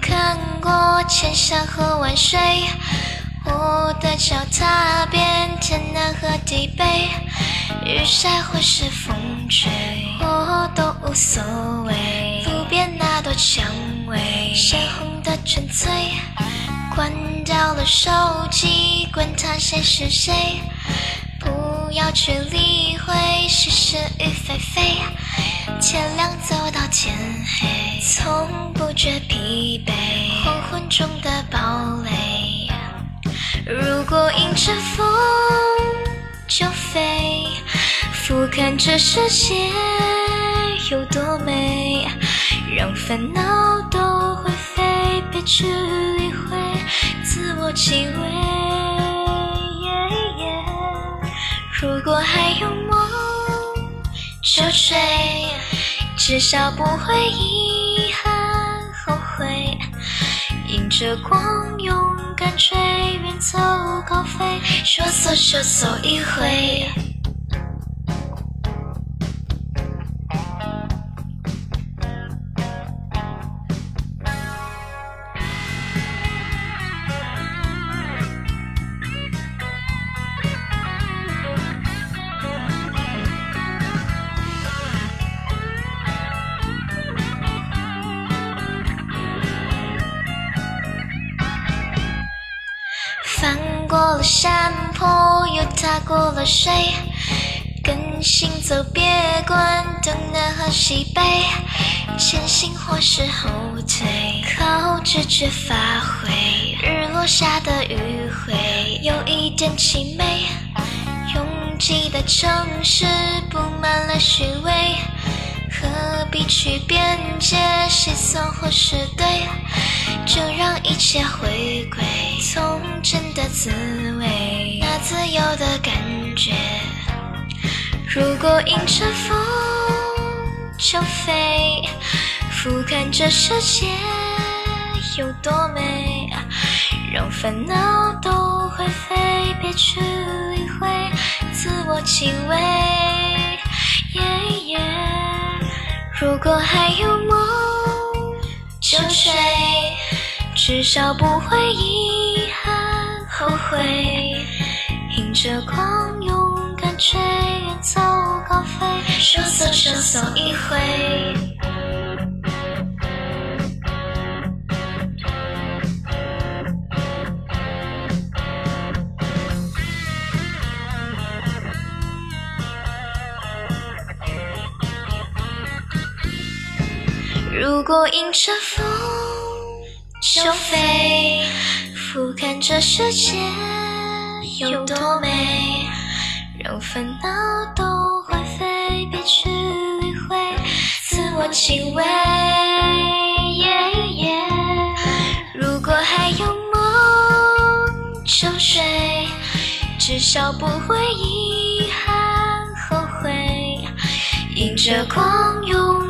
看过千山和万水，我的脚踏遍天南和地北，日晒或是风吹，我都无所谓。路边那朵蔷薇，鲜红的纯粹。关掉了手机，管他谁是谁，不要去理会是是与非非。天亮到天黑，从不觉疲惫。黄昏中的堡垒，如果迎着风就飞，俯瞰这世界有多美，让烦恼都灰飞，别去理会自我欺慰。如果还有梦就追，至少不会遗憾后悔。迎着光勇敢追，远走高飞，说走就走一回。了山坡，又踏过了水，跟行走别管东南和西北，前行或是后退，靠直觉发挥。日落下的余晖，有一点凄美。拥挤的城市布满了虚伪，何必去辩解谁错或是对？就让一切回归从真的滋味，那自由的感觉。如果迎着风就飞，俯瞰这世界有多美，让烦恼都灰飞，别去理会自我欺伪。如果还有梦就追。至少不会遗憾后悔，迎着光勇敢追，远走高飞，说走就走一回。如果迎着风。就飞，俯瞰这世界有多美，让烦恼都灰飞，别去理会自我欺伪。如果还有梦就追，至少不会遗憾后悔，迎着光勇